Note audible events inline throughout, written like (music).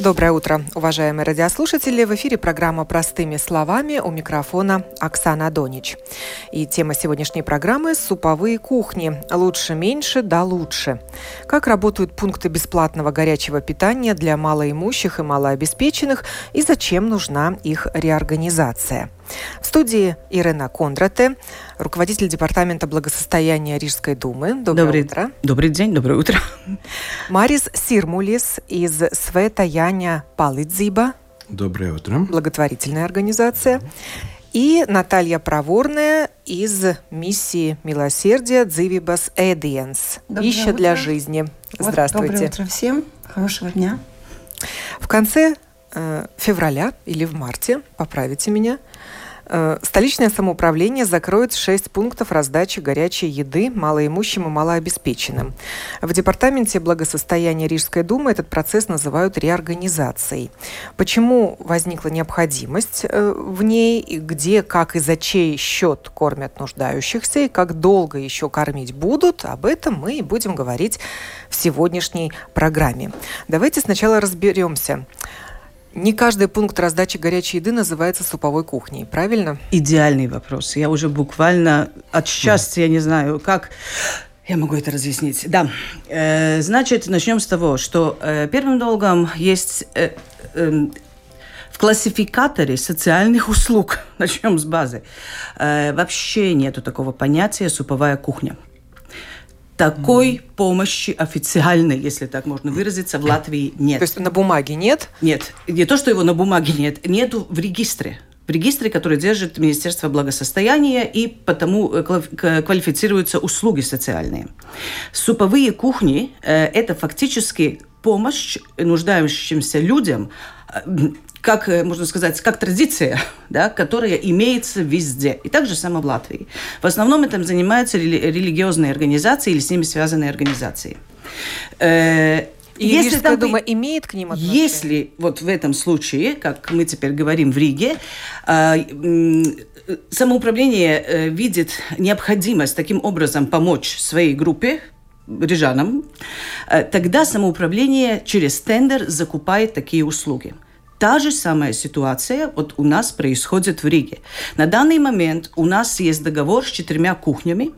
Доброе утро, уважаемые радиослушатели. В эфире программа «Простыми словами» у микрофона Оксана Донич. И тема сегодняшней программы – суповые кухни. Лучше меньше, да лучше. Как работают пункты бесплатного горячего питания для малоимущих и малообеспеченных и зачем нужна их реорганизация – в студии Ирена Кондрате, руководитель Департамента благосостояния Рижской думы. Доброе добрый, утро. Добрый день, доброе утро. Марис Сирмулис из Света Яня Палыдзиба. Доброе утро. Благотворительная организация. И Наталья Проворная из миссии милосердия Дзивибас Эдиенс. Пища для жизни. Здравствуйте. Доброе утро всем. Хорошего дня. В конце э, февраля или в марте, поправите меня, столичное самоуправление закроет 6 пунктов раздачи горячей еды малоимущим и малообеспеченным. В Департаменте благосостояния Рижской думы этот процесс называют реорганизацией. Почему возникла необходимость э, в ней, где, как и за чей счет кормят нуждающихся, и как долго еще кормить будут, об этом мы и будем говорить в сегодняшней программе. Давайте сначала разберемся, не каждый пункт раздачи горячей еды называется суповой кухней, правильно? Идеальный вопрос. Я уже буквально от счастья, я не знаю, как... Я могу это разъяснить. Да. Э, значит, начнем с того, что э, первым долгом есть э, э, в классификаторе социальных услуг, (laughs) начнем с базы, э, вообще нету такого понятия суповая кухня. Такой помощи официальной, если так можно выразиться, в Латвии нет. То есть на бумаге нет? Нет. Не то, что его на бумаге нет, нету в регистре в регистре, который держит Министерство благосостояния, и потому э, квалифицируются услуги социальные. Суповые кухни э, – это фактически помощь нуждающимся людям, э, как, э, можно сказать, как традиция, (laughs) да, которая имеется везде. И так же само в Латвии. В основном этим занимаются рели- религиозные организации или с ними связанные организации. Э- и если там, дума имеет к ним отношение? Если вот в этом случае, как мы теперь говорим в Риге, э, самоуправление э, видит необходимость таким образом помочь своей группе, рижанам, тогда самоуправление через тендер закупает такие услуги. Та же самая ситуация вот у нас происходит в Риге. На данный момент у нас есть договор с четырьмя кухнями,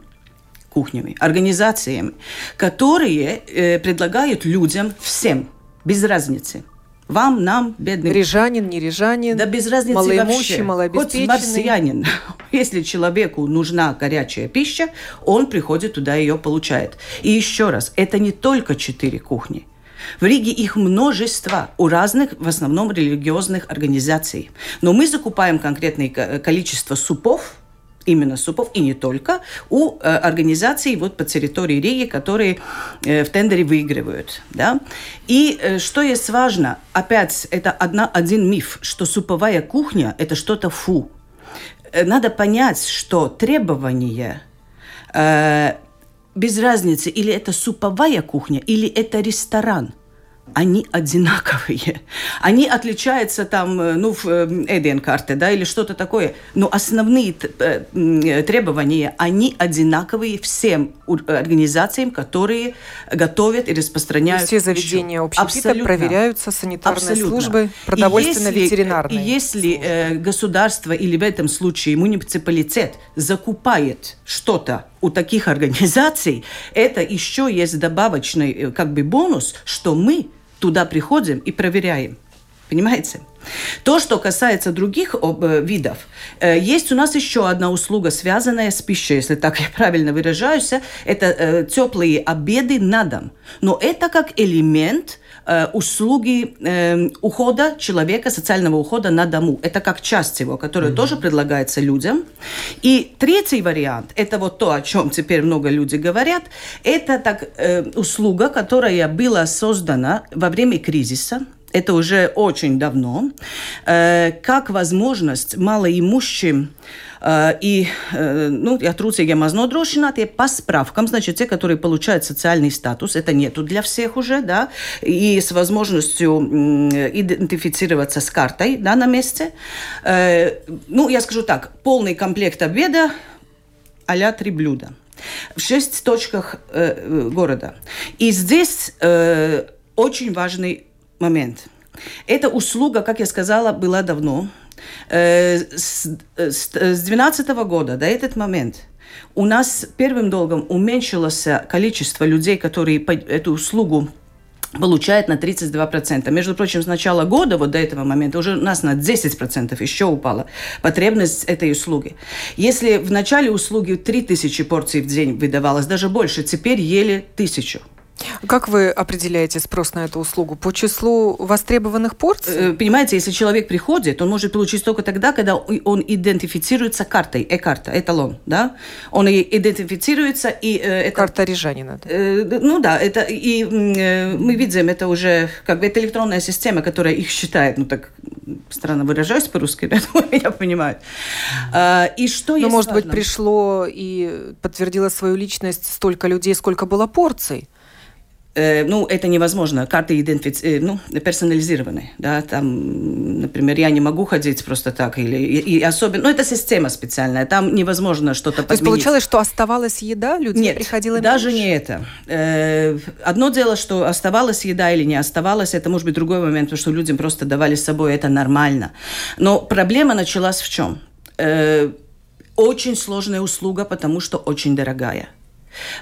кухнями, организациями, которые э, предлагают людям всем, без разницы. Вам, нам, бедным. Рижанин, не рижанин. Да без разницы малоимущий, вообще. Хоть марсианин. (laughs) Если человеку нужна горячая пища, он приходит туда и ее получает. И еще раз, это не только четыре кухни. В Риге их множество у разных, в основном, религиозных организаций. Но мы закупаем конкретное количество супов, именно супов, и не только, у э, организаций вот по территории Риги, которые э, в тендере выигрывают. Да? И э, что есть важно, опять, это одна, один миф, что суповая кухня – это что-то фу. Э, надо понять, что требования э, без разницы, или это суповая кухня, или это ресторан – они одинаковые. Они отличаются там, э, ну, в Эден-карте, да, или что-то такое. Но основные э, требования, они одинаковые всем организациям, которые готовят и распространяют. Все заведения общепита проверяются санитарной Абсолютно. службой, продовольственно-ветеринарной. И если э, государство или в этом случае муниципалитет закупает что-то у таких организаций, это еще есть добавочный э, как бы бонус, что мы туда приходим и проверяем. Понимаете? То, что касается других э, видов, э, есть у нас еще одна услуга, связанная с пищей, если так я правильно выражаюсь, это теплые обеды на дом. Но это как элемент Э, услуги э, ухода человека, социального ухода на дому. Это как часть его, которая mm-hmm. тоже предлагается людям. И третий вариант, это вот то, о чем теперь много людей говорят, это так, э, услуга, которая была создана во время кризиса это уже очень давно, э, как возможность малоимущим э, и э, ну, ja trūcīgiem мазнодрошinātie по справкам, значит, те, которые получают социальный статус, это нету для всех уже, да, и с возможностью идентифицироваться с картой, да, на месте. Ну, я скажу так, полный комплект обеда а три блюда в шесть точках города. И здесь очень важный момент. Эта услуга, как я сказала, была давно. Э, с 2012 э, года до этот момент у нас первым долгом уменьшилось количество людей, которые эту услугу получает на 32%. Между прочим, с начала года, вот до этого момента, уже у нас на 10% еще упала потребность этой услуги. Если в начале услуги 3000 порций в день выдавалось, даже больше, теперь еле 1000. Как вы определяете спрос на эту услугу? По числу востребованных порций? Э, понимаете, если человек приходит, он может получить только тогда, когда он идентифицируется картой, э-карта, эталон, да? Он идентифицируется и... Э, это, Карта рижанина. Да? Э, ну да, это и э, мы видим, это уже как бы это электронная система, которая их считает, ну так странно выражаюсь по-русски, (laughs) я понимаю. А, и что Ну, может важно? быть, пришло и подтвердило свою личность столько людей, сколько было порций? Э, ну, это невозможно. Карты идентифици... Э, ну, персонализированы. Да? Там, например, я не могу ходить просто так. Или, и, и особенно... Ну, это система специальная. Там невозможно что-то подменить. То есть получалось, что оставалась еда? Люди Нет, приходило даже меньше? не это. Э, одно дело, что оставалась еда или не оставалась, это может быть другой момент, потому что людям просто давали с собой, это нормально. Но проблема началась в чем? Очень сложная услуга, потому что очень дорогая.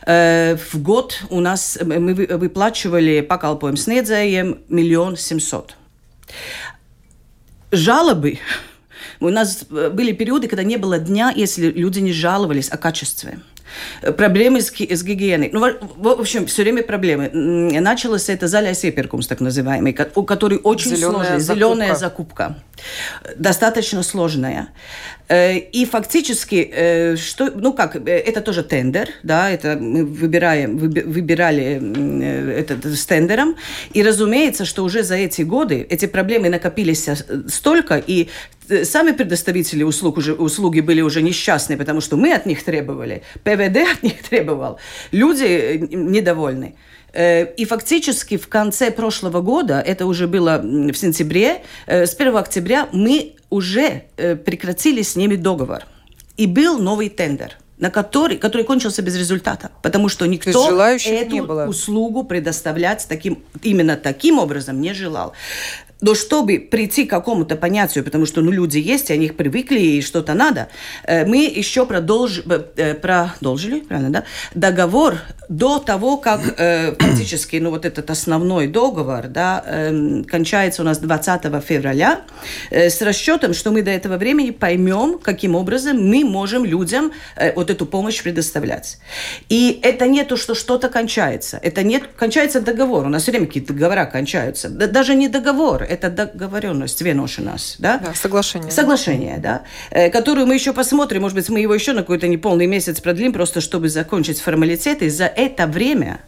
Э, в год у нас мы выплачивали pakalpojumu sniedzējiem миллион семьсот. Жалобы у нас были периоды, когда не было дня, если люди не жаловались о качестве. Проблемы с, с гигиеной. Ну, в, общем, все время проблемы. Началось это залясь так называемый, у который очень зеленая сложный. Закупка. Зеленая закупка. Достаточно сложная. Э, и фактически, э, что, ну как, э, это тоже тендер, да, это мы выбираем, выбирали этот с тендером, и разумеется, что уже за эти годы эти проблемы накопились столько, и сами предоставители услуг уже, услуги были уже несчастны, потому что мы от них требовали, ПВД от них (laughs) требовал, люди недовольны. И фактически в конце прошлого года, это уже было в сентябре, с 1 октября мы уже э, прекратили с ними договор. И был новый тендер на который, который кончился без результата, потому что никто эту не было. услугу предоставлять таким, именно таким образом не желал. Но чтобы прийти к какому-то понятию, потому что ну, люди есть, они их привыкли, и что-то надо, э, мы еще продолж... Э, продолжили, правильно, да, договор до того, как э, (clears throat) фактически ну, вот этот основной договор да, эм, кончается у нас 20 февраля, с расчетом, что мы до этого времени поймем, каким образом мы можем людям вот эту помощь предоставлять. И это не то, что что-то кончается. Это не кончается договор. У нас все время какие-то договора кончаются. Даже не договор, это договоренность, веношинас, да? Да, соглашение. Соглашение, да, э, которую мы еще посмотрим, может быть, мы его еще на какой-то неполный месяц продлим, просто чтобы закончить формалитеты. За это время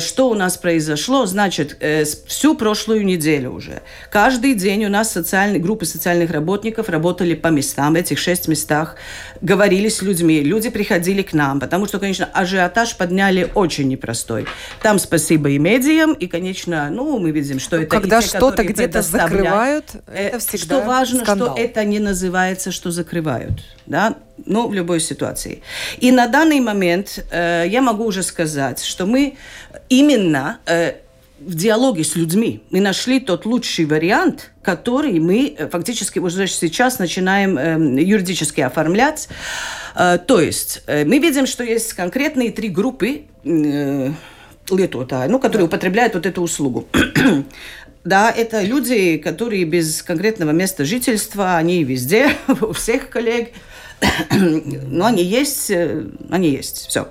что у нас произошло? Значит, э, всю прошлую неделю уже. Каждый день у нас социальные, группы социальных работников работали по местам, этих шесть местах, говорили с людьми. Люди приходили к нам, потому что, конечно, ажиотаж подняли очень непростой. Там спасибо и медиям, и, конечно, ну, мы видим, что это Когда что-то где-то закрывают, э, это всегда Что важно, скандал. что это не называется, что закрывают. Да? Ну, в любой ситуации. И на данный момент э, я могу уже сказать, что мы именно э, в диалоге с людьми мы нашли тот лучший вариант, который мы э, фактически уже сейчас начинаем э, юридически оформлять. Э, то есть э, мы видим, что есть конкретные три группы э, летота, ну, которые употребляют вот эту услугу. (clears throat) Да, это люди, которые без конкретного места жительства, они везде, (laughs) у всех коллег, (coughs) но они есть, э, они есть, все.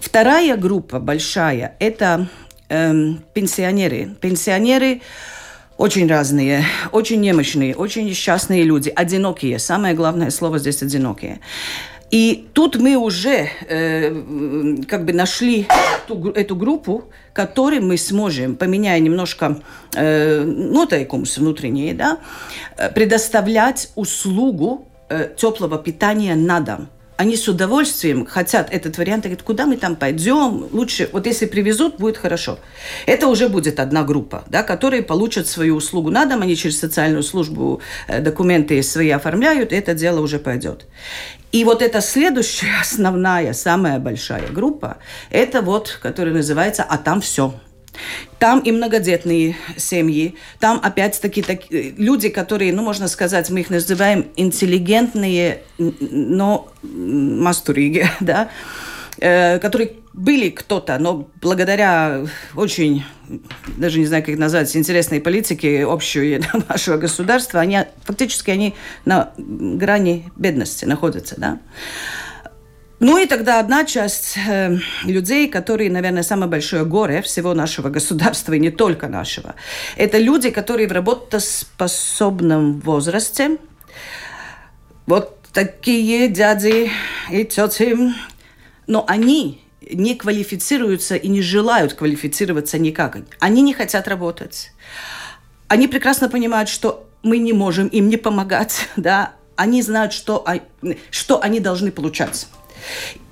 Вторая группа большая – это эм, пенсионеры. Пенсионеры очень разные, очень немощные, очень несчастные люди, одинокие. Самое главное слово здесь – одинокие. И тут мы уже э, как бы нашли ту, эту группу, которой мы сможем, поменяя немножко э, нотайкумс внутренние, да, э, предоставлять услугу э, теплого питания на дом они с удовольствием хотят этот вариант, говорят, куда мы там пойдем, лучше, вот если привезут, будет хорошо. Это уже будет одна группа, да, которые получат свою услугу на дом, они через социальную службу э, документы свои оформляют, и это дело уже пойдет. И вот эта следующая, основная, самая большая группа, это вот, которая называется «А там все». Там и многодетные семьи, там опять-таки так, люди, которые, ну, можно сказать, мы их называем интеллигентные, но мастуриги, (laughs) да, э, которые были кто-то, но благодаря очень, даже не знаю, как назвать, интересной политике общей (laughs) нашего государства, они фактически они на грани бедности находятся, да. Ну и тогда одна часть э, людей, которые, наверное, самое большое горе всего нашего государства, и не только нашего, это люди, которые в работоспособном возрасте, вот такие дяди и тети, но они не квалифицируются и не желают квалифицироваться никак. Они не хотят работать. Они прекрасно понимают, что мы не можем им не помогать, (laughs) да, они знают, что, что они должны получать.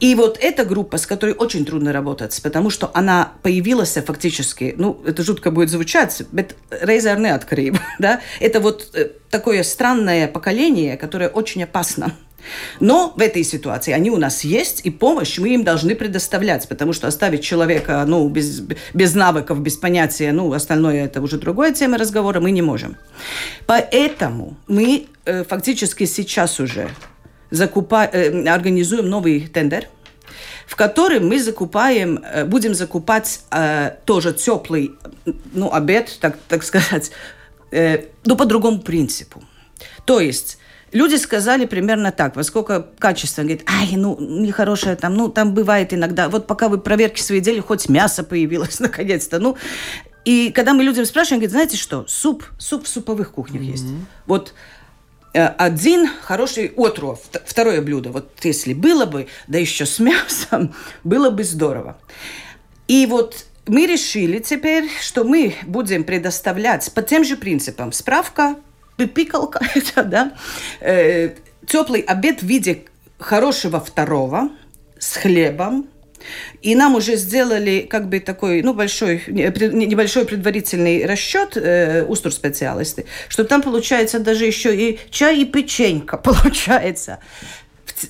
И вот эта группа, с которой очень трудно работать, потому что она появилась фактически, ну, это жутко будет звучать, reizē neatkarība, (laughs) да, это вот э, такое странное поколение, которое очень опасно. Но в этой ситуации они у нас есть, и помощь мы им должны предоставлять, потому что оставить человека ну, без, без навыков, без понятия, ну, остальное это уже другая тема разговора, мы не можем. Поэтому мы э, фактически сейчас уже закупа... Э, организуем новый тендер, в котором мы закупаем, э, будем закупать э, тоже теплый ну, обед, так, так сказать, э, ну, по другому принципу. То есть Люди сказали примерно так, во сколько качество. Говорит, ай, ну, нехорошее там, ну, там бывает иногда. Вот пока вы проверки свои делали, хоть мясо появилось (laughs) наконец-то. Ну, и когда мы людям спрашиваем, говорит, знаете что, суп, суп в суповых кухнях mm-hmm. есть. Вот один хороший отров, второе блюдо. Вот если было бы, да еще с мясом, (laughs) было бы здорово. И вот мы решили теперь, что мы будем предоставлять по тем же принципам справка, пипикалка, (laughs) да, э, теплый обед в виде хорошего второго с хлебом, и нам уже сделали как бы такой, ну, большой, небольшой предварительный расчет э, устур специалисты, что там получается даже еще и чай и печенька (laughs) получается.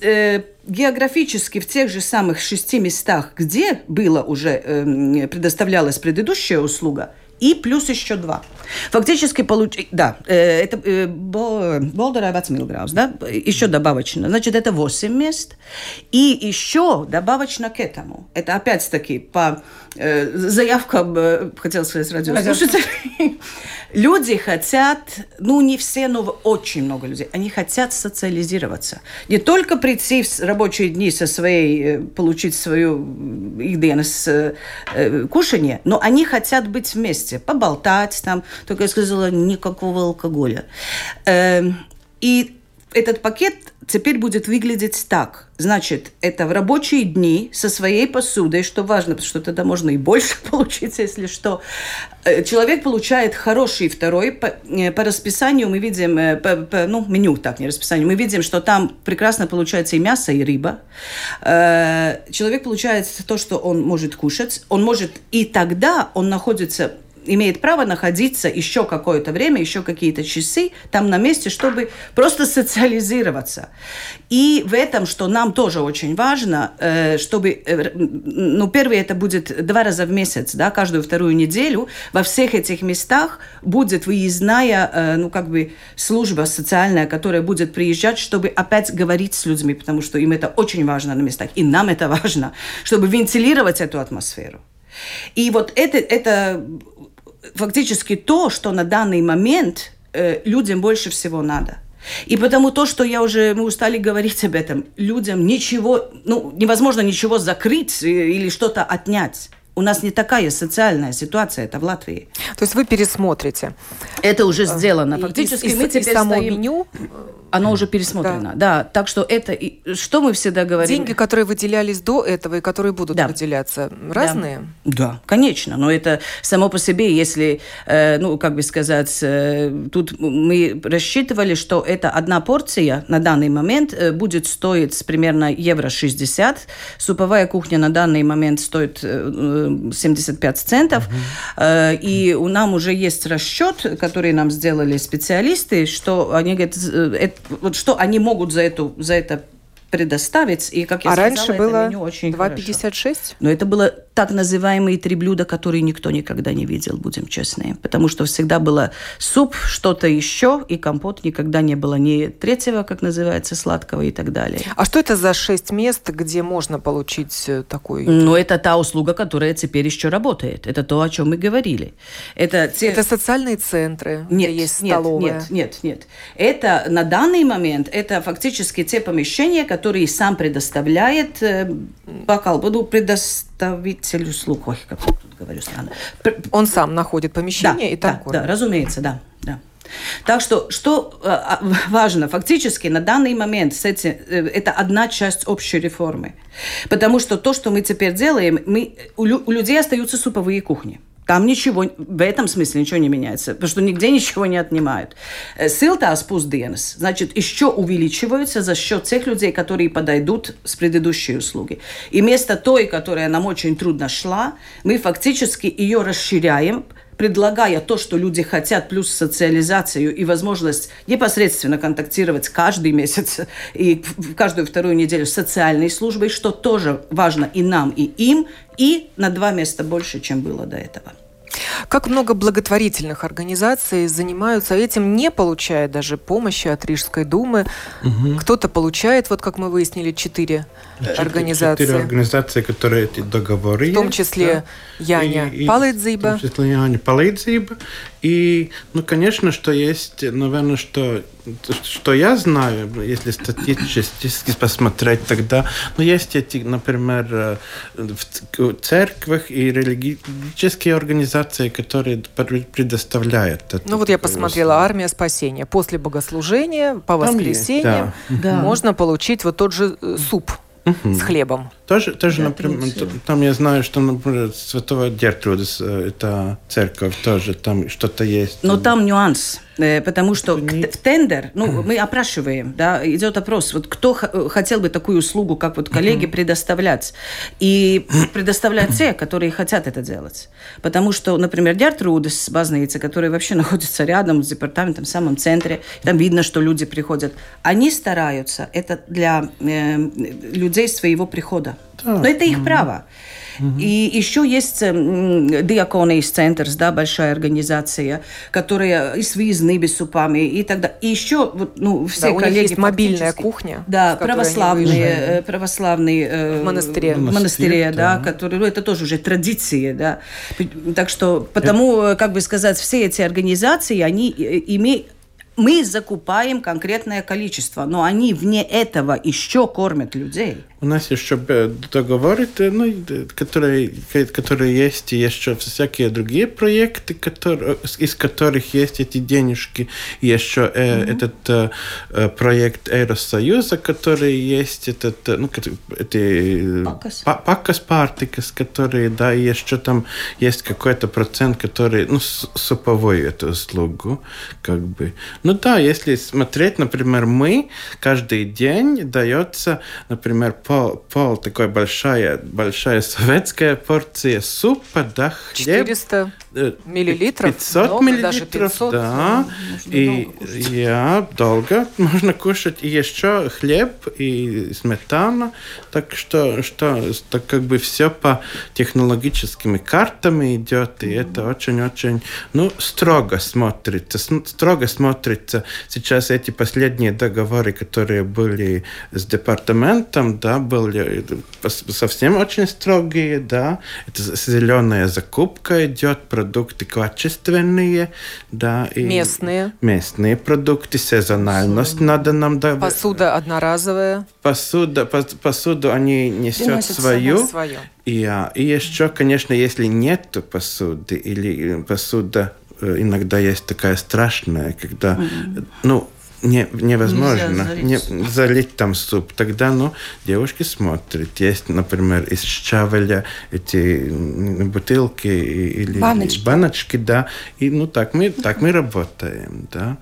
Э, географически в тех же самых шести местах, где было уже э, предоставлялась предыдущая услуга, и плюс еще два. Фактически, получ... да, э, это э, Болдера Вацмилграус, да, еще добавочно. Значит, это 8 мест. И еще добавочно к этому. Это опять-таки по э, заявкам, хотел сказать, радиослушателей. Люди хотят, ну не все, но очень много людей, они хотят социализироваться. Не только прийти в рабочие дни со своей, получить свою э, кушание, но они хотят быть вместе, поболтать там, только я сказала, никакого алкоголя. Э, и этот пакет теперь будет выглядеть так. Значит, это в рабочие дни со своей посудой, что важно, потому что тогда можно и больше (laughs) получить, если что. Э, человек получает хороший второй. По, э, по расписанию мы видим, э, по, по, ну, меню так, не расписанию, мы видим, что там прекрасно получается и мясо, и рыба. Человек получает то, что он может кушать. Он может, и тогда он находится имеет право находиться еще какое-то время, еще какие-то часы там на месте, чтобы просто социализироваться. И в этом, что нам тоже очень важно, э, чтобы, э, ну, первый это будет два раза в месяц, да, каждую вторую неделю во всех этих местах будет выездная, э, ну, как бы служба социальная, которая будет приезжать, чтобы опять говорить с людьми, потому что им это очень важно на местах, и нам это важно, чтобы вентилировать эту атмосферу. И вот это, это фактически то, что на данный момент э, людям больше всего надо. И потому то, что я уже, мы устали говорить об этом, людям ничего, ну, невозможно ничего закрыть или что-то отнять. У нас не такая социальная ситуация это в Латвии. То есть вы пересмотрите. Это уже сделано. Фактически и, мы и, теперь и само стоим... меню оно уже пересмотрено. Да. да. Так что это что мы всегда говорим. Деньги, которые выделялись до этого и которые будут да. выделяться, разные. Да. да, конечно. Но это само по себе, если, э, ну как бы сказать, э, тут мы рассчитывали, что это одна порция на данный момент э, будет стоить примерно евро 60. Суповая кухня на данный момент стоит 75 центов. Угу. И у нам уже есть расчет, который нам сделали специалисты, что они говорят, вот что они могут за, эту, за это предоставить. И, как я а сказала, раньше было 2,56? Но это было так называемые три блюда, которые никто никогда не видел, будем честны. Потому что всегда было суп, что-то еще, и компот никогда не было ни третьего, как называется, сладкого и так далее. А что это за шесть мест, где можно получить э, такой... Ну, это та услуга, которая теперь еще работает. Это то, о чем мы говорили. Это, те... это социальные центры, нет, где есть нет, столовая? Нет, нет, нет. Это на данный момент, это фактически те помещения, которые сам предоставляет, предоставить цель услуг, ой, как тут говорю странно. Он сам находит помещение да, и там да, кормит. Да, разумеется, да. да. Так что, что э, важно, фактически на данный момент с эти, э, это одна часть общей реформы. Потому что то, что мы теперь делаем, мы, у, у людей остаются суповые кухни. Там ничего, в этом смысле ничего не меняется, потому что нигде ничего не отнимают. Э, Силтās pusdienas, значит, еще увеличиваются за счет тех людей, которые подойдут с предыдущей услуги. И вместо той, которая нам очень трудно шла, мы фактически ее расширяем, предлагая то, что люди хотят, плюс социализацию и возможность непосредственно контактировать каждый месяц и каждую вторую неделю с социальной службой, что тоже важно и нам, и им, и на два места больше, чем было до этого. Как много благотворительных организаций занимаются этим, не получая даже помощи от Рижской думы. Угу. Кто-то получает, вот как мы выяснили, четыре организации. Четыре организации, которые эти договоры. В том числе да? Яня и, Палыдзиба. В том числе Яня Палыдзиба. И, ну, конечно, что есть, наверное, что, что я знаю, если статистически посмотреть тогда, ну, есть эти, например, э, в церквах и религиозные организации, которые предоставляют это. Ну, вот я посмотрела «Армия спасения». После богослужения по воскресеньям да. можно получить вот тот же э, суп угу. с хлебом. Тоже, тоже например, там я знаю, что, например, Святого Гертрудис, э, это церковь тоже, там что-то есть. Но там нюанс, э, потому что в тендер, ну, (clears throat) мы опрашиваем, да, идет опрос, вот кто хотел бы такую услугу, как вот коллеги, предоставлять, и предоставлять те, которые хотят это делать. Потому что, например, Гертрудис Базнаица, который вообще (laughs) находится рядом с департаментом, в самом центре, там видно, что люди приходят, они стараются, это для э, людей своего прихода, Но это их право. Угу. И еще есть Диаконийс центр, да, большая организация, которая и с выездными супами и так далее. И еще вот, ну, все да, коллеги... У них есть мобильная кухня. Да, православные, э, православные э, в монастыре, в монастыре да, да, которые, ну, это тоже уже традиции, да. Так что, потому, это... как бы сказать, все эти организации, они э, имеют мы закупаем конкретное количество, но они вне этого еще кормят людей. У нас еще договоры, ну, которые, которые есть, и еще всякие другие проекты, которые, из которых есть эти денежки. И еще э, mm-hmm. этот э, проект Евросоюза, который есть, этот, ну, эти Пакас Партикас, которые, да, и еще там есть какой-то процент, который, ну, суповой эту услугу, как бы. Ну да, если смотреть, например, мы каждый день дается, например, по пол, пол такой большая, большая советская порция супа, да, хлеб. 400 э, миллилитров? 500 много, миллилитров, даже 500, да. И я долго (laughs) можно кушать. И еще хлеб и сметана. Так что, что так как бы все по технологическими картами идет. И это очень-очень, ну, строго смотрится. Строго смотрится сейчас эти последние договоры, которые были с департаментом, да, были совсем очень строгие, да. Это зеленая закупка идет, продукты качественные, да. И местные. Местные продукты, сезональность Все. надо нам давать. Посуда одноразовая. Посуда, посуду они несут свою. свою. И, и еще, конечно, если нет посуды или посуда э, иногда есть такая страшная, когда, mm-hmm. ну, не, невозможно залить. Не, залить там суп. Тогда, ну, девушки смотрят. Есть, например, из щавеля эти бутылки или баночки, баночки да. И, ну, так мы, так мы работаем, да.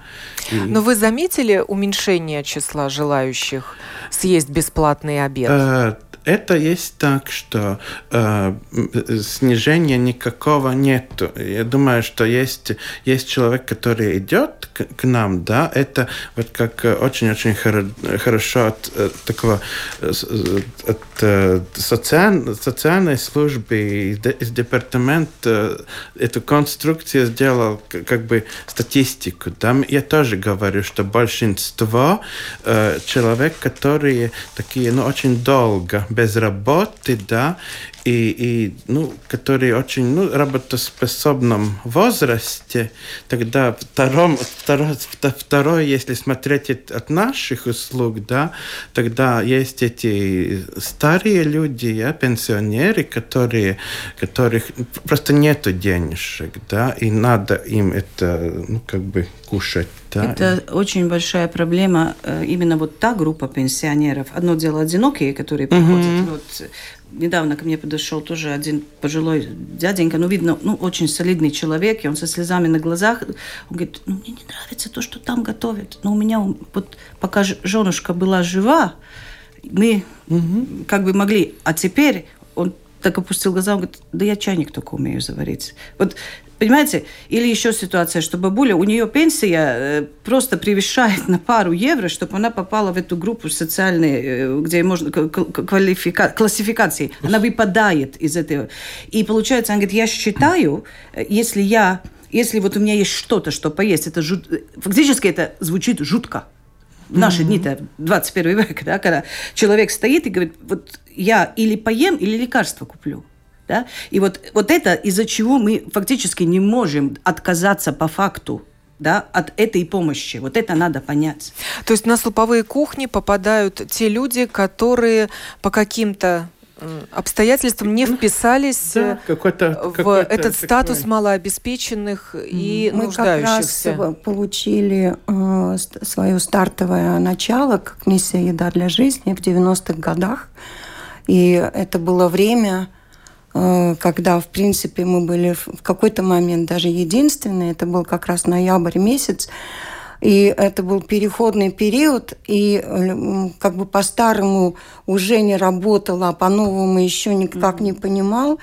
И... Но вы заметили уменьшение числа желающих съесть бесплатный обед? А, это есть так, что э, снижения никакого нету. Я думаю, что есть, есть человек, который идет к, к нам, да, это вот как очень-очень хоро- хорошо от, от такого от, от социаль, социальной службы из, департамента эту конструкцию сделал как бы статистику. Да? Я тоже говорю, что большинство э, человек, которые такие, ну, очень долго без работы, да, и, и ну, которые очень ну, работоспособном возрасте, тогда втором, второй, второй, если смотреть от наших услуг, да, тогда есть эти старые люди, ja, пенсионеры, которые, которых просто нету денежек, да, и надо им это, ну, как бы кушать. Да. Это очень большая проблема, э, именно вот та группа пенсионеров. Одно дело одинокие, которые приходят, mm-hmm. вот недавно ко мне подошел тоже один пожилой дяденька, ну, видно, ну, очень солидный человек, и он со слезами на глазах, он говорит, ну, мне не нравится то, что там готовят, но у меня вот пока женушка была жива, мы угу. как бы могли, а теперь он так опустил глаза, он говорит, да я чайник только умею заварить. Вот Понимаете? Или еще ситуация, что бабуля, у нее пенсия э, просто превышает на пару евро, чтобы она попала в эту группу социальной, э, где можно квалифика, классификации. Она выпадает из этого. И получается, она говорит, я считаю, э, если я если вот у меня есть что-то, что поесть, это жут... фактически это звучит жутко. В наши mm-hmm. дни-то, 21 век, (laughs) да, когда человек стоит и говорит, вот я или поем, или лекарство куплю. Да? И вот, вот это из-за чего мы фактически не можем отказаться по факту да, от этой помощи. Вот это надо понять. То есть на слоповые кухни попадают те люди, которые по каким-то обстоятельствам не вписались да, какой-то, в какой этот статус такой... малообеспеченных и Мы нуждающихся. Мы как раз получили э, свое стартовое начало как миссия «Еда для жизни» в 90-х годах. И это было время, Э, когда, в принципе, мы были в какой-то момент даже единственные, это был как раз ноябрь месяц, и это был переходный период, и э, как бы по-старому уже не работало, а по-новому еще никак не понимал.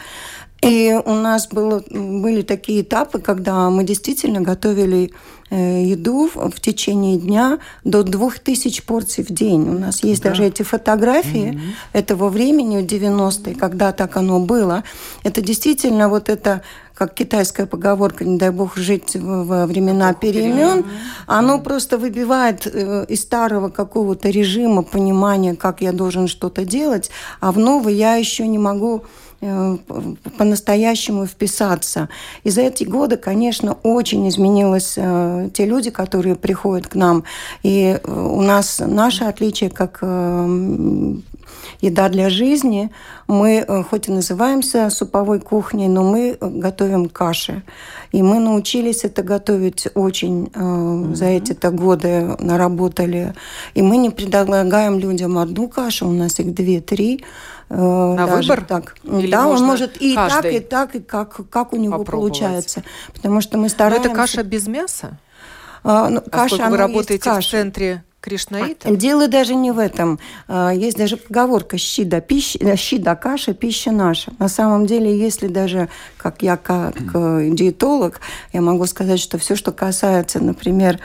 И у нас было, были такие этапы, когда мы действительно готовили э, еду в течение дня до 2000 порций в день. У нас есть да. даже эти фотографии mm-hmm. этого времени, 90-е, когда так оно было. Это действительно вот это как китайская поговорка, не дай бог жить во времена перемен, оно просто выбивает э, из старого какого-то режима понимания, как я должен что-то делать, а в новый я еще не могу Э, по-настоящему вписаться. И за эти годы, конечно, очень изменилось э, те люди, которые приходят к нам. И э, у нас наше отличие как еда для жизни. Мы хоть и называемся суповой кухней, но мы готовим каши. И мы научились это готовить очень э, за эти-то годы, наработали. И мы не предлагаем людям одну кашу, у нас их две-три. Э, На выбор? Так. Или да, он может и так, и так, и как, как у него получается. Потому что мы стараемся... Но это каша без мяса? А, ну, каша, вы работаете каша. в центре Кришнаита? Дело даже не в этом. А, есть даже поговорка «щи да, пища, э, щи да каша, пища наша». На самом деле, если даже, как я как диетолог, я могу сказать, что все, что касается, например,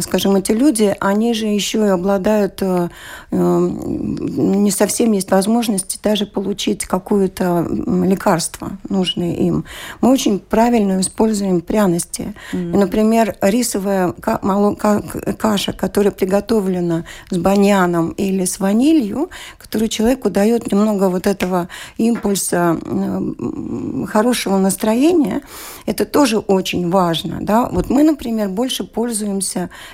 скажем, эти люди, они же еще и обладают, э, не совсем есть возможности даже получить какое-то лекарство, нужное им. Мы очень правильно используем пряности. Mm-hmm. Например, рисовая каша, которая приготовлена с баньяном или с ванилью, которую человеку дает немного вот этого импульса хорошего настроения, это тоже очень важно. Да? Вот мы, например, больше пользуемся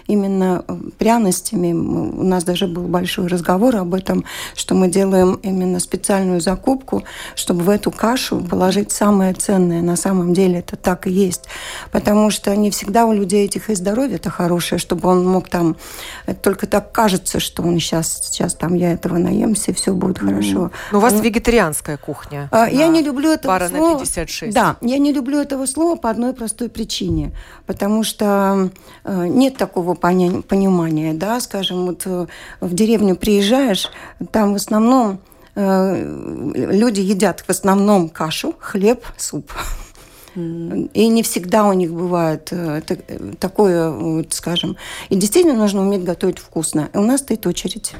именно э, пряностями. У нас даже был большой разговор об этом, что мы делаем именно специальную закупку, чтобы в эту кашу положить самое ценное. На самом деле это так и есть. Потому что не всегда у людей этих и здоровье-то хорошее, чтобы он мог там... Это только так кажется, что он сейчас, сейчас там я этого наемся, и все будет хорошо. Но у вас ну, вегетарианская кухня. А, я не люблю этого пара слова. на 56. Да, я не люблю этого слова по одной простой причине. Потому что э, нет такого понимания, да, скажем, вот э, в деревню приезжаешь, там в основном э, люди едят в основном кашу, хлеб, суп. И не всегда у них бывает такое, вот, скажем. И действительно нужно уметь готовить вкусно. И у нас стоит очередь.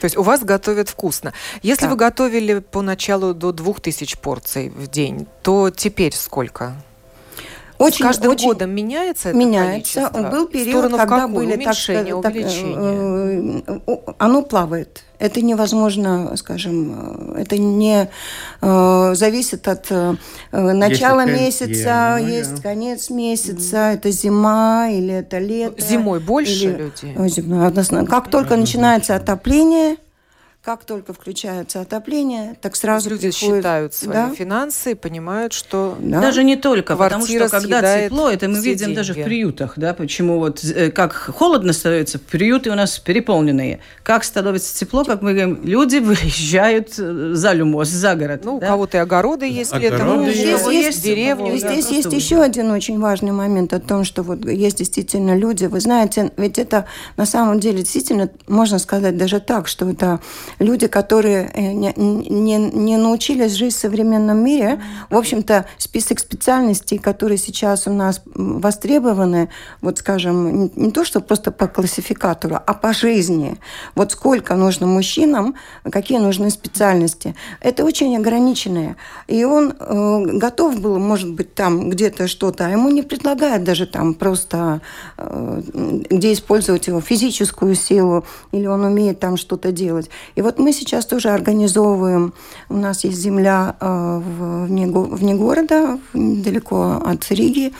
То есть у вас готовят вкусно. Если так. вы готовили поначалу до 2000 порций в день, то теперь сколько? Очень, С каждым очень годом меняется это Меняется. Количество? Был период, когда были так, так, э, э, оно плавает. Это невозможно, скажем, это не э, зависит от э, начала есть месяца, ну, есть да. конец месяца, mm. это зима или это лето. Зимой больше или, люди? Зимой, как только начинается отопление, как только включается отопление, так сразу люди приходит... считают свои да? финансы и понимают, что да. даже не только, потому что когда тепло, это мы видим деньги. даже в приютах, да, почему вот э, как холодно становится, приюты у нас переполненные, как становится тепло, как мы говорим, люди выезжают э, за Люмос, за город. Ну, да? у кого-то и огороды есть огороды летом, ну, здесь есть, есть деревни. Здесь да, есть еще один очень важный момент о том, что вот есть действительно люди, вы знаете, ведь это на самом деле действительно можно сказать даже так, что это люди, которые э, не, не, не научились жить в современном мире, в общем-то, список специальностей, которые сейчас у нас востребованы, вот скажем, не, то, что просто по классификатору, а по жизни. Вот сколько нужно мужчинам, какие нужны специальности. Это очень ограниченные. И он э, готов был, может быть, там где-то что-то, а ему не предлагают даже там просто, э, где использовать его физическую силу, или он умеет там что-то делать. И вот мы сейчас тоже организовываем, у нас есть земля э, вне, вне города, недалеко от Риги,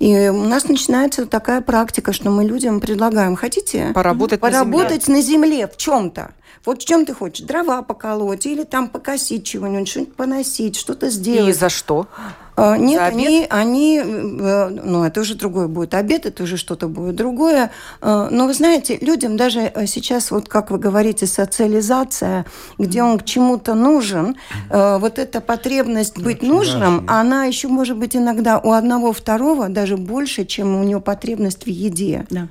и у нас начинается такая практика, что мы людям предлагаем, хотите поработать, поработать на земле, на земле в чем-то. Вот в чем ты хочешь? Дрова поколоть или там покосить чего-нибудь, что-нибудь поносить, что-то сделать. И за что? А, нет, они, они, э, ну, это уже другое будет обед, это уже что-то будет другое. А, но вы знаете, людям даже э, сейчас, вот как вы говорите, социализация, где он к чему-то нужен, э, вот эта потребность быть Очень нужным, важно. она еще может быть иногда у одного второго даже больше, чем у него потребность в еде. Да.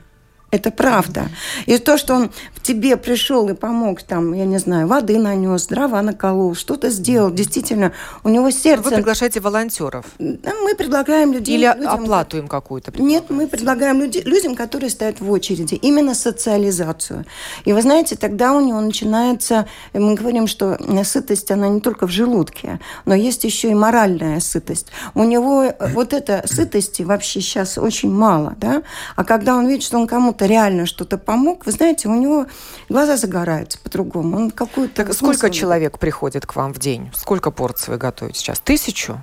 Это правда. И то, что он в тебе пришел и помог, там, я не знаю, воды нанес, дрова наколол, что-то сделал, действительно, у него сердце... Вы приглашаете волонтеров? Мы предлагаем людей... Или людям, оплату им какую-то Нет, мы предлагаем люди, людям, которые стоят в очереди, именно социализацию. И вы знаете, тогда у него начинается... Мы говорим, что сытость, она не только в желудке, но есть еще и моральная сытость. У него вот этой сытости вообще сейчас очень мало, да? А когда он видит, что он кому кому-то реально что-то помог, вы знаете, у него глаза загораются по-другому. Он какую-то... Так сколько человек приходит к вам в день? Сколько порций вы готовите сейчас? Тысячу?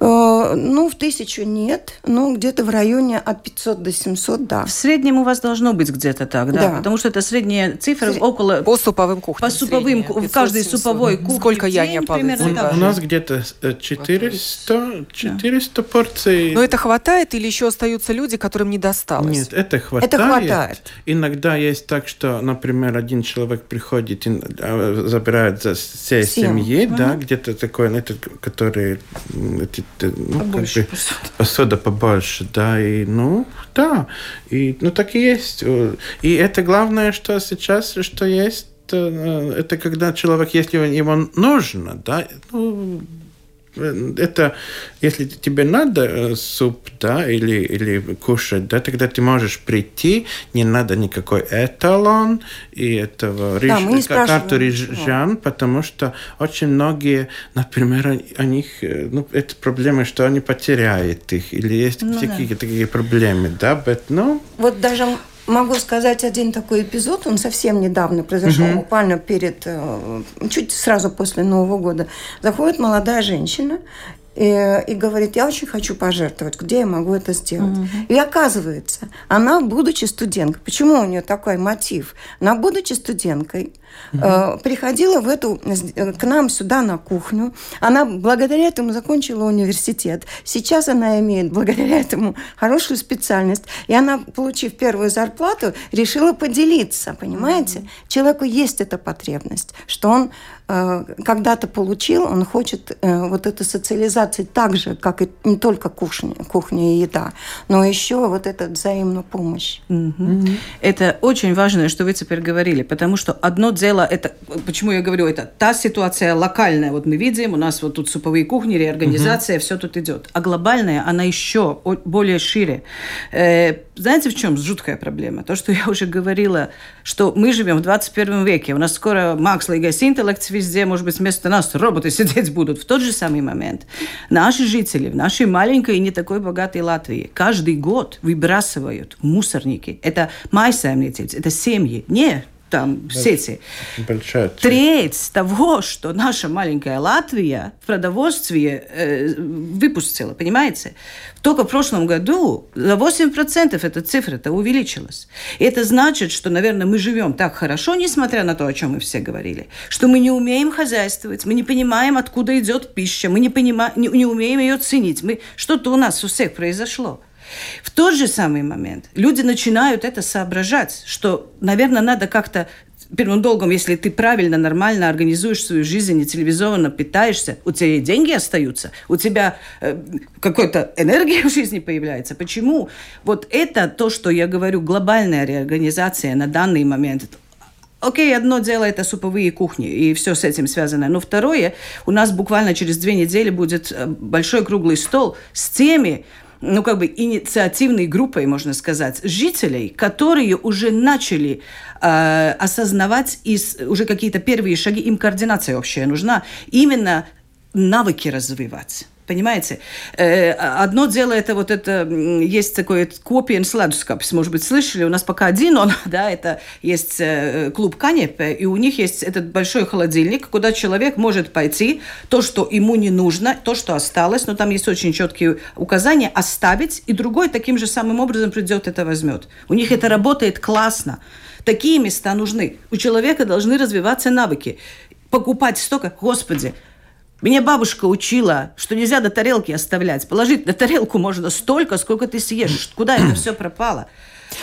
Э, ну, в тысячу нет, но где-то в районе от 500 до 700, да. В среднем у вас должно быть где-то так, да? да. Потому что это средняя цифра Сред... около... По суповым кухням. По суповым, в каждой суповой кухне Сколько я не у, у нас где-то 400, 400 да. порций. Но это хватает или еще остаются люди, которым не досталось? Нет, это хватает. Это хватает. Иногда есть так, что, например, один человек приходит и а, забирает за всей семьи, да, где-то такой, это, который эти ну, побольше как бы, посуда побольше, да, и, ну, да, и, ну, так и есть. И это главное, что сейчас, что есть, э, это когда человек, если ему нужно, да, ну, это, если тебе надо э, суп, да, или, или кушать, да, тогда ты можешь прийти, не надо никакой эталон и этого да, риж, карту рижан, потому что очень многие, например, у них, э, ну, это проблема, что они потеряют их, или есть ну, всякие да. такие проблемы, да, but, ну... Вот даже Могу сказать один такой эпизод, он совсем недавно произошел, угу. буквально перед, э, чуть сразу после Нового года. Заходит молодая женщина и, и говорит, я очень хочу пожертвовать, где я могу это сделать? Угу. И оказывается, она, будучи студенткой, почему у нее такой мотив? Она, будучи студенткой, угу. приходила в эту, э, к нам сюда на кухню. Она благодаря этому закончила университет. Сейчас она имеет благодаря этому хорошую специальность. И она, получив первую зарплату, решила поделиться, понимаете? Угу. Человеку есть эта потребность, что он когда-то получил, он хочет э, вот эту социализацию так же, как и не только кухня, кухня и еда, но еще вот эту взаимную помощь. Угу. Угу. Это очень важно, что вы теперь говорили, потому что одно дело, это, почему я говорю, это та ситуация локальная, вот мы видим, у нас вот тут суповые кухни, реорганизация, угу. все тут идет. А глобальная, она еще более шире. Э, знаете, в чем жуткая проблема? То, что я уже говорила, что мы живем в 21 веке, у нас скоро Лейгас интеллект везде, может быть, вместо нас роботы (laughs) сидеть будут. В тот же самый момент наши жители в нашей маленькой и не такой богатой Латвии каждый год выбрасывают мусорники. Это майсаймнитец, это семьи, не там сети. Большая Треть того, что наша маленькая Латвия в продовольствии э, выпустила, понимаете? Только в прошлом году за 8% эта цифра-то увеличилась. И это значит, что, наверное, мы живем так хорошо, несмотря на то, о чем мы все говорили, что мы не умеем хозяйствовать, мы не понимаем, откуда идет пища, мы не, понимаем, не, не умеем ее ценить. Мы, что-то у нас у всех произошло. В тот же самый момент люди начинают это соображать, что, наверное, надо как-то первым долгом, если ты правильно, нормально организуешь свою жизнь и телевизионно питаешься, у тебя и деньги остаются, у тебя э, какая-то энергия (laughs) в жизни появляется. Почему? Вот это то, что я говорю, глобальная реорганизация на данный момент. Окей, одно дело это суповые кухни, и все с этим связано. Но второе, у нас буквально через две недели будет э, большой круглый стол с теми ну, как бы инициативной группой, можно сказать, жителей, которые уже начали э, осознавать и уже какие-то первые шаги, им координация общая нужна, именно навыки развивать. Понимаете? Э, одно дело это вот это, есть такой копия сладускапс, может быть, слышали, у нас пока один он, (laughs) да, это есть э, клуб Канепе, и у них есть этот большой холодильник, куда человек может пойти, то, что ему не нужно, то, что осталось, но там есть очень четкие указания, оставить, и другой таким же самым образом придет, это возьмет. У них это работает классно. Такие места нужны. У человека должны развиваться навыки покупать столько, господи, меня бабушка учила, что нельзя до тарелки оставлять. Положить на тарелку можно столько, сколько ты съешь. Куда это все пропало?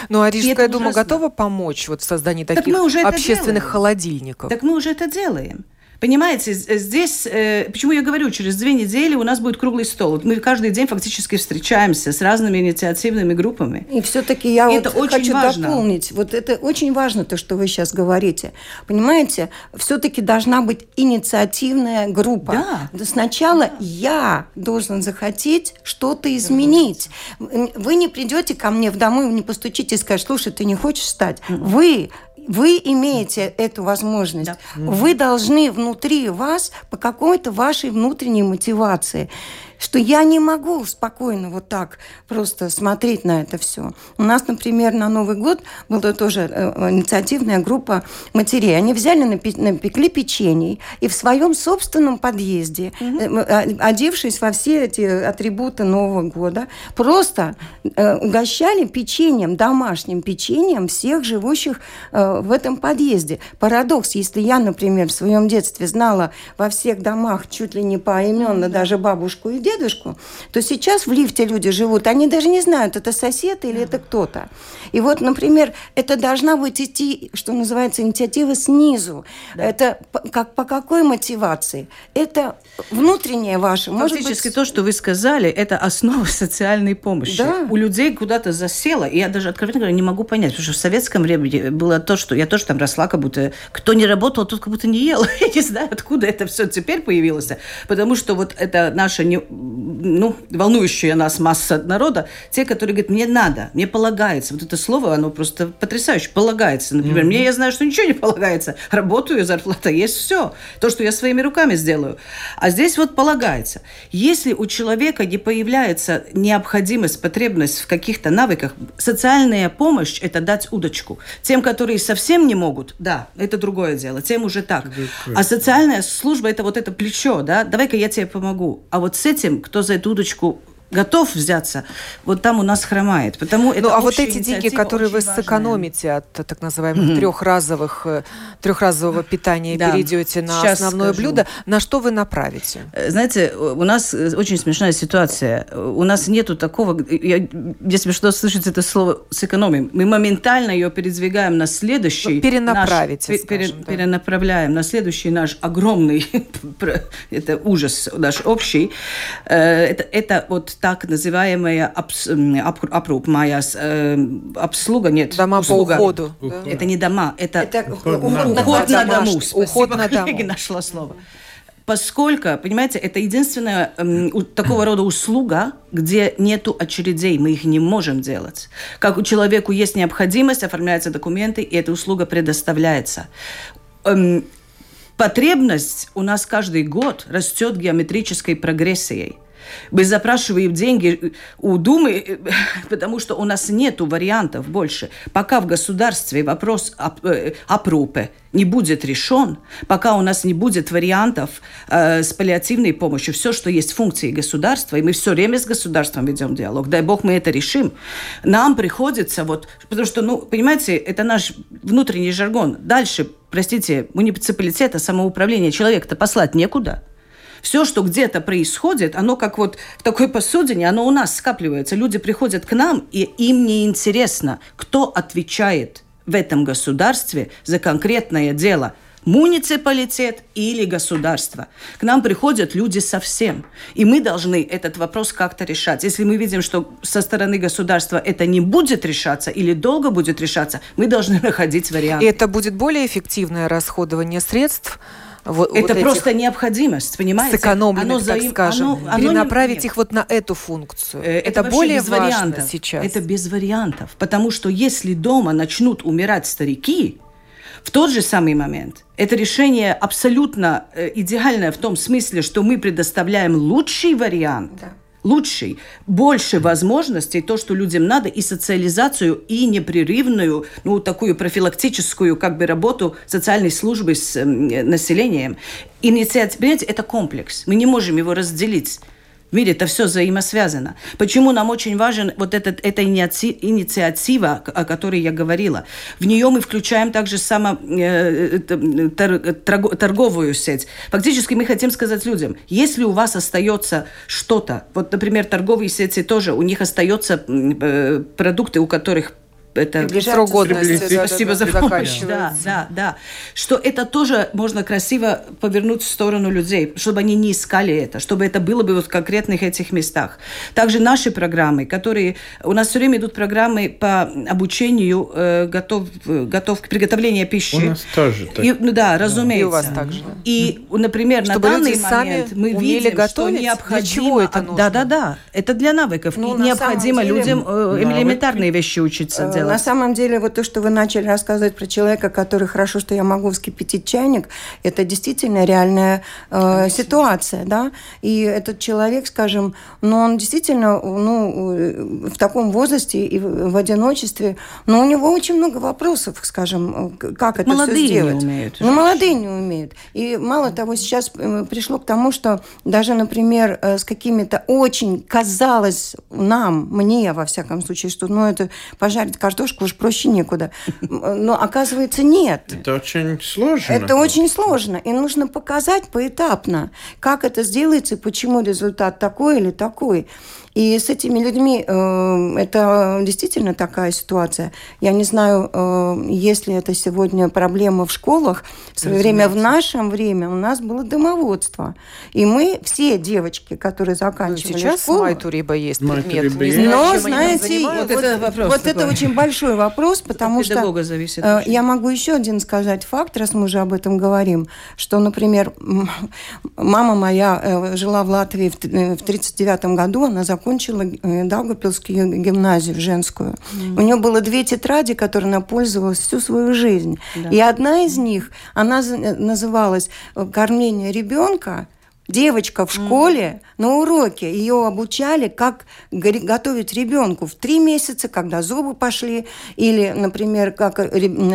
Ну, а Рижская дума готова помочь вот в создании таких так общественных холодильников? Так мы уже это делаем. Понимаете, здесь, э, почему я говорю, через две недели у нас будет круглый стол. Мы каждый день фактически встречаемся с разными инициативными группами. И все-таки я вот очень хочу важно. дополнить. Вот это очень важно, то, что вы сейчас говорите. Понимаете, все-таки должна быть инициативная группа. Да. Сначала да. я должен захотеть что-то изменить. Вы не придете ко мне в домой, не постучите и скажете, слушай, ты не хочешь стать? Вы вы имеете эту возможность. Да. Вы должны внутри вас по какой-то вашей внутренней мотивации что я не могу спокойно вот так просто смотреть на это все. У нас, например, на Новый год была тоже э, инициативная группа матерей. Они взяли, напекли печенье и в своем собственном подъезде, угу. одевшись во все эти атрибуты Нового года, просто угощали печеньем, домашним печеньем всех живущих в этом подъезде. Парадокс, если я, например, в своем детстве знала во всех домах чуть ли не поименно даже бабушку и дедушку, дедушку, то сейчас в лифте люди живут, они даже не знают, это сосед или это кто-то. И вот, например, это должна быть идти, что называется, инициатива снизу. Да. Это как, по какой мотивации? Это внутреннее ваше. Фактически быть... то, что вы сказали, это основа социальной помощи. Да. У людей куда-то засело, и я даже откровенно говоря не могу понять, потому что в советском времени было то, что я тоже там росла, как будто кто не работал, тот как будто не ел. (laughs) Я не знаю, откуда это все теперь появилось. Потому что вот это наша, не, ну, волнующая нас масса народа, те, которые говорят, мне надо, мне полагается. Вот это слово, оно просто потрясающе, полагается. Например, mm-hmm. мне я знаю, что ничего не полагается. Работаю, зарплата есть, все. То, что я своими руками сделаю. А здесь вот полагается. Если у человека не появляется необходимость, потребность в каких-то навыках, социальная помощь – это дать удочку. Тем, которые совсем не могут, да, это другое дело, тем уже так. А социальная служба – это вот это плечо, да, давай-ка я тебе помогу. А вот с этим, кто за эту удочку готов взяться, вот там у нас хромает. Потому ну, а вот эти деньги, которые вы важная. сэкономите от так называемых mm-hmm. трехразовых, э, трехразового питания да. перейдете на Сейчас основное скажу. блюдо, на что вы направите? Э, знаете, у нас э, очень смешная ситуация. У нас нету такого, я, если что слышите это слово сэкономим, мы моментально ее передвигаем на следующий. Перенаправите, наш, скажем, пере, да. Перенаправляем на следующий наш огромный, (laughs) это ужас наш общий. Это, это вот так называемая обс, опруб, mājās, э, обслуга, нет. Дома услуга. по уходу. Да? Это не дома, это, это уход, на, уход на дому. Уход на дому. нашла слово. Поскольку, понимаете, это единственная э, такого рода услуга, где нету очередей, мы их не можем делать. Как у человека есть необходимость, оформляются документы, и эта услуга предоставляется. Эм, потребность у нас каждый год растет геометрической прогрессией. Мы запрашиваем деньги у Думы, (laughs) потому что у нас нет вариантов больше. Пока в государстве вопрос опрупы э, не будет решен, пока у нас не будет вариантов э, с паллиативной помощью, все, что есть функции государства, и мы все время с государством ведем диалог, дай бог мы это решим, нам приходится вот, потому что, ну, понимаете, это наш внутренний жаргон. Дальше, простите, муниципалитета, самоуправление, человека-то послать некуда – все, что где-то происходит, оно как вот в такой посудине, оно у нас скапливается. Люди приходят к нам, и им не интересно, кто отвечает в этом государстве за конкретное дело – муниципалитет или государство. К нам приходят люди совсем. И мы должны этот вопрос как-то решать. Если мы видим, что со стороны государства это не будет решаться или долго будет решаться, мы должны (laughs) находить варианты. И это будет более эффективное расходование средств – вот, это вот просто необходимость, понимаете? Сэкономленных, оно так скажем. Оно, оно Перенаправить не... их вот на эту функцию. Э, это, это более важно вариантов. сейчас. Это без вариантов. Потому что если дома начнут умирать старики, в тот же самый момент это решение абсолютно э, идеальное в том смысле, что мы предоставляем лучший вариант. Да лучший, больше возможностей, то, что людям надо, и социализацию, и непрерывную, ну, такую профилактическую как бы работу социальной службы с э, населением. Инициатива, понимаете, это комплекс. Мы не можем его разделить. В мире это все взаимосвязано. Почему нам очень важен вот этот, эта инициатива, о которой я говорила? В нее мы включаем также само, э, торговую сеть. Фактически мы хотим сказать людям, если у вас остается что-то, вот, например, торговые сети тоже, у них остается э, продукты, у которых это срок годности. Спасибо за помощь. Да, да, да. Что это тоже можно красиво повернуть в сторону людей, чтобы они не искали это, чтобы это было бы вот в конкретных этих местах. Также наши программы, которые... У нас все время идут программы по обучению э, готов, готов к приготовлению пищи. У нас тоже так. И, ну да, разумеется. И у вас также. И, например, чтобы на данный момент мы видим, готовить, что необходимо... Для чего это нужно? Да, да, да. Это для навыков. Ну, и необходимо деле, людям э, элементарные вещи учиться делать. На самом деле, вот то, что вы начали рассказывать про человека, который хорошо, что я могу вскипятить чайник, это действительно реальная э, ситуация, да. И этот человек, скажем, ну, он действительно, ну, э, в таком возрасте и в одиночестве, но у него очень много вопросов, скажем, как это молодые все сделать. Не умеют. Ну, молодые не умеют. И мало того, сейчас э, пришло к тому, что даже, например, э, с какими-то очень казалось нам, мне, во всяком случае, что, ну, это пожарить картошку картошку, уж проще некуда. Но оказывается, нет. Это очень сложно. Это очень сложно. И нужно показать поэтапно, как это сделается и почему результат такой или такой. И с этими людьми э, это действительно такая ситуация. Я не знаю, э, есть ли это сегодня проблема в школах. В свое время, в нашем время у нас было домоводство. И мы, все девочки, которые заканчивали ну, сейчас школу... Майтуриба есть предмет. Не знаю, Но, знаете, вот, вот, это, вопрос вот это очень большой вопрос, потому что... зависит. Э, я могу еще один сказать факт, раз мы уже об этом говорим, что, например, мама моя э, жила в Латвии в 1939 году, она закончила закончила э, Даугапилскую гимназию женскую. Mm. У нее было две тетради, которыми она пользовалась всю свою жизнь. Да. И одна из них, она э, называлась «Кормление ребенка», Девочка в школе mm. на уроке ее обучали, как готовить ребенку в три месяца, когда зубы пошли, или, например, как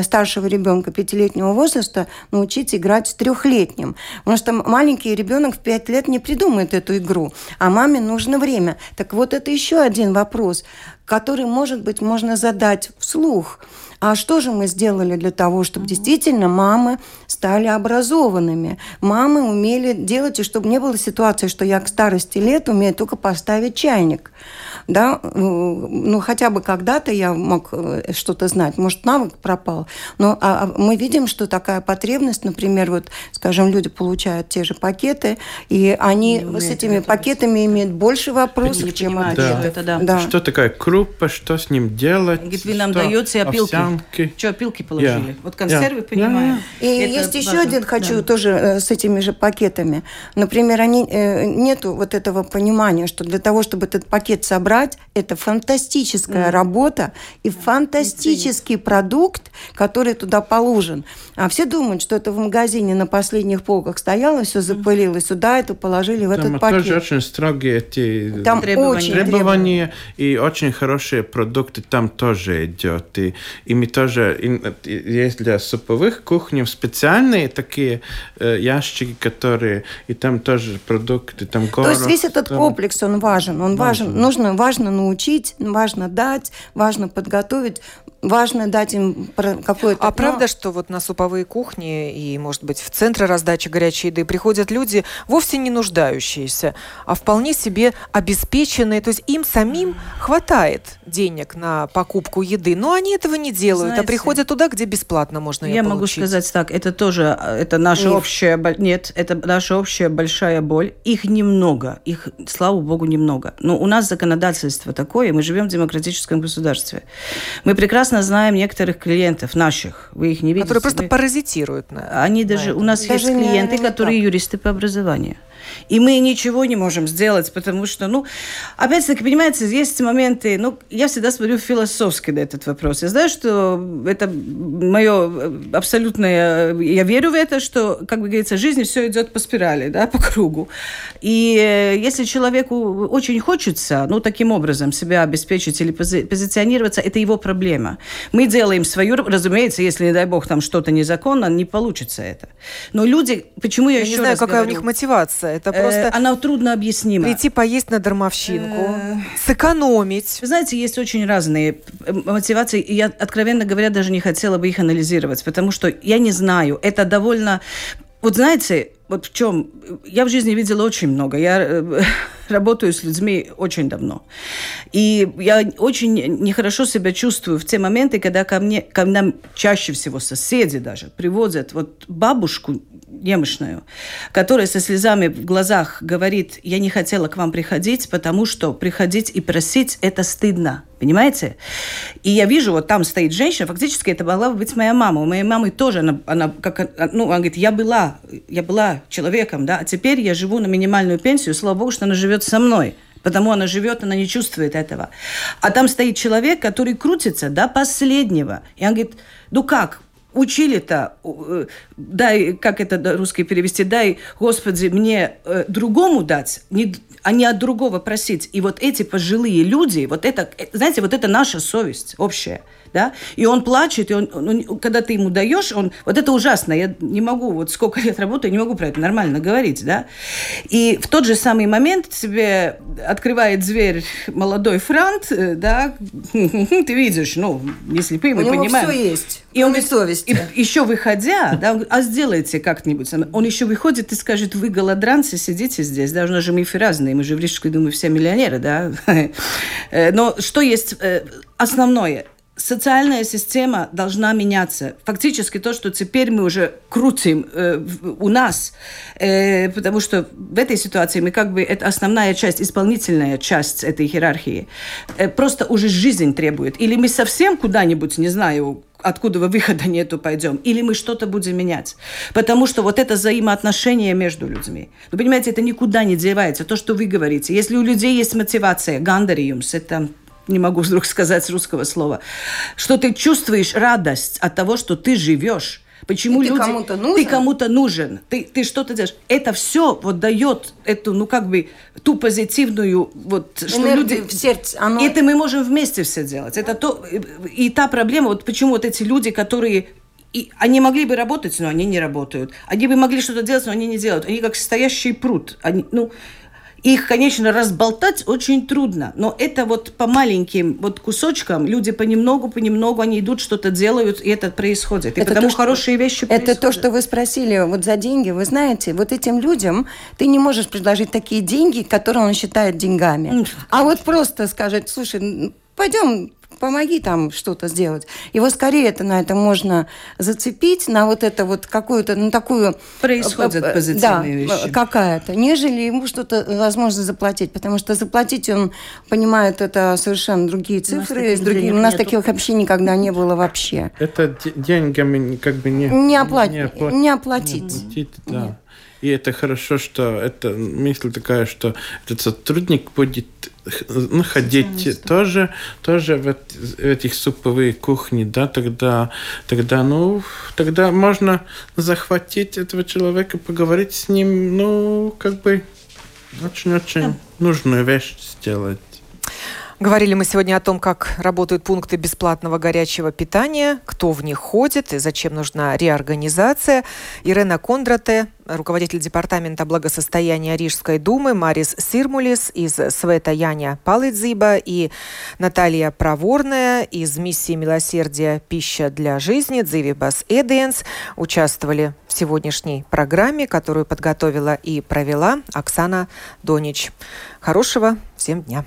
старшего ребенка пятилетнего возраста научить играть с трехлетним. Потому что маленький ребенок в пять лет не придумает эту игру, а маме нужно время. Так вот это еще один вопрос, который, может быть, можно задать вслух. А что же мы сделали для того, чтобы действительно мамы стали образованными? Мамы умели делать, и чтобы не было ситуации, что я к старости лет умею только поставить чайник да, ну хотя бы когда-то я мог э, что-то знать, может навык пропал, но а, а мы видим, что такая потребность, например, вот, скажем, люди получают те же пакеты, и они с этими пакетами имеют больше вопросов, чем да. Это, да. да. Что такая крупа, что с ним делать? Говорит, вы нам даете опилки. Овсянки. Что, опилки положили? Yeah. Вот консервы, yeah. понимаю. Yeah. И это есть еще один, хочу да. тоже э, с этими же пакетами. Например, они, э, нету вот этого понимания, что для того, чтобы этот пакет собрать. Это фантастическая mm. работа и фантастический продукт, который туда положен. А все думают, что это в магазине на последних полках стояло, все запылилось, сюда это положили в Там этот пакет. тоже очень строгие эти там требования. Очень требования, и очень хорошие продукты там тоже идет. И, и мы тоже, и, есть для суповых кухней специальные такие э, ящики, которые, и там тоже продукты, там горох. То есть весь этот там... комплекс, он важен, он важен, важен. нужно, важно научить, важно дать, важно подготовить, важно дать им какое-то... А правда, что вот на суповые кухни и, может быть, в центры раздачи горячей еды приходят люди вовсе не нуждающиеся, а вполне себе обеспеченные, то есть им самим хватает денег на покупку еды, но они этого не делают, а Знаете, а приходят туда, где бесплатно можно ее Я получить. могу сказать так, это тоже, это наша Миф. общая... Нет, это наша общая большая боль. Их немного, их, слава богу, немного. Но у нас законодательство такое, мы живем в демократическом государстве. Мы прекрасно прекрасно знаем некоторых клиентов наших. Вы их не видите. Которые просто паразитируют на Они даже... На у нас даже есть клиенты, которые так. юристы по образованию. И мы ничего не можем сделать, потому что, ну, опять-таки, понимаете, есть моменты, ну, я всегда смотрю философски на этот вопрос. Я знаю, что это мое абсолютное, я верю в это, что, как бы говорится, жизнь все идет по спирали, да, по кругу. И э, если человеку очень хочется, ну, таким образом себя обеспечить или позиционироваться, это его проблема. Мы делаем свою, разумеется, если, не дай бог, там что-то незаконно, не получится это. Но люди, почему я, я еще не знаю, какая говорю, у них мотивация. Это э, просто... Она трудно объяснима. Прийти поесть на дармовщинку, э, сэкономить. Вы знаете, есть очень разные э, мотивации. И я, откровенно говоря, даже не хотела бы их анализировать, потому что я не знаю. Это довольно... Вот знаете, вот в чем... Я в жизни видела очень много. Я (laughs) работаю с людьми очень давно. И я очень нехорошо себя чувствую в те моменты, когда ко мне, ко нам чаще всего соседи даже приводят вот бабушку немощную, которая со слезами в глазах говорит, я не хотела к вам приходить, потому что приходить и просить – это стыдно. Понимаете? И я вижу, вот там стоит женщина, фактически это могла бы быть моя мама. У моей мамы тоже, она, она, как, ну, она говорит, я была, я была человеком, да, а теперь я живу на минимальную пенсию, слава богу, что она живет со мной. Потому она живет, она не чувствует этого. А там стоит человек, который крутится до последнего. И он говорит, ну как, учили-то, э, дай, как это русский перевести, дай, Господи, мне э, другому дать, не, а не от другого просить. И вот эти пожилые люди, вот это, э, знаете, вот это наша совесть общая. Да, и он плачет, и он, он, когда ты ему даешь, он, вот это ужасно, я не могу, вот сколько лет работаю, не могу про это нормально говорить, да, и в тот же самый момент тебе открывает зверь молодой франт, э, да, (laughs) ты видишь, ну, не слепый, мы понимаем. все есть, и он совести. И, еще выходя, да, а сделайте как-нибудь, он еще выходит и скажет, вы голодранцы, сидите здесь, да, у нас же мы разные, мы же в Рижской думаю, все миллионеры, да, (laughs) э, но что есть э, основное? Социальная система должна меняться. Фактически то, что теперь мы уже крутим э, у нас, э, потому что в этой ситуации мы как бы это основная часть, исполнительная часть этой иерархии, э, просто уже жизнь требует. Или мы совсем куда-нибудь, не знаю, откуда выхода нету, пойдем, или мы что-то будем менять. Потому что вот это взаимоотношение между людьми. Вы понимаете, это никуда не девается. То, что вы говорите. Если у людей есть мотивация, гандариумс, это не могу вдруг сказать русского слова, что ты чувствуешь радость от того, что ты живешь. Почему и люди... Ты кому-то нужен. Ты кому-то нужен. Ты, ты что-то делаешь. Это все вот дает эту, ну, как бы, ту позитивную, вот, что люди... в сердце. Оно... Это мы можем вместе все делать. Это то... И та проблема, вот почему вот эти люди, которые и они могли бы работать, но они не работают. Они бы могли что-то делать, но они не делают. Они как стоящий пруд. Они, ну, их, конечно, разболтать очень трудно, но это вот по маленьким вот кусочкам люди понемногу, понемногу они идут, что-то делают, и это происходит. И это потому то, хорошие вещи Это происходят. то, что вы спросили вот за деньги. Вы знаете, вот этим людям ты не можешь предложить такие деньги, которые он считает деньгами. А вот просто сказать, слушай, пойдем помоги там что-то сделать. Его скорее это на это можно зацепить, на вот это вот какую-то, на такую... Происходят э, э, позитивные да, вещи. какая-то, нежели ему что-то возможно заплатить, потому что заплатить он понимает это совершенно другие цифры, у нас, другие, у нас таких вообще никогда не было вообще. Это деньгами как бы не... Не, оплати, не, оплатить. Не оплатить. Не оплатить да. Нет. И это хорошо, что это мысль такая, что этот сотрудник будет находить тоже, тоже в, в этих суповых кухни, да, тогда, тогда, ну, тогда можно захватить этого человека, поговорить с ним, ну, как бы очень-очень нужную вещь сделать. Говорили мы сегодня о том, как работают пункты бесплатного горячего питания, кто в них ходит и зачем нужна реорганизация. Ирена Кондрате, руководитель департамента благосостояния Рижской думы, Марис Сирмулис из Света Яня Палыдзиба и Наталья Проворная из миссии милосердия «Пища для жизни» Дзивибас Эденс участвовали в сегодняшней программе, которую подготовила и провела Оксана Донич. Хорошего всем дня!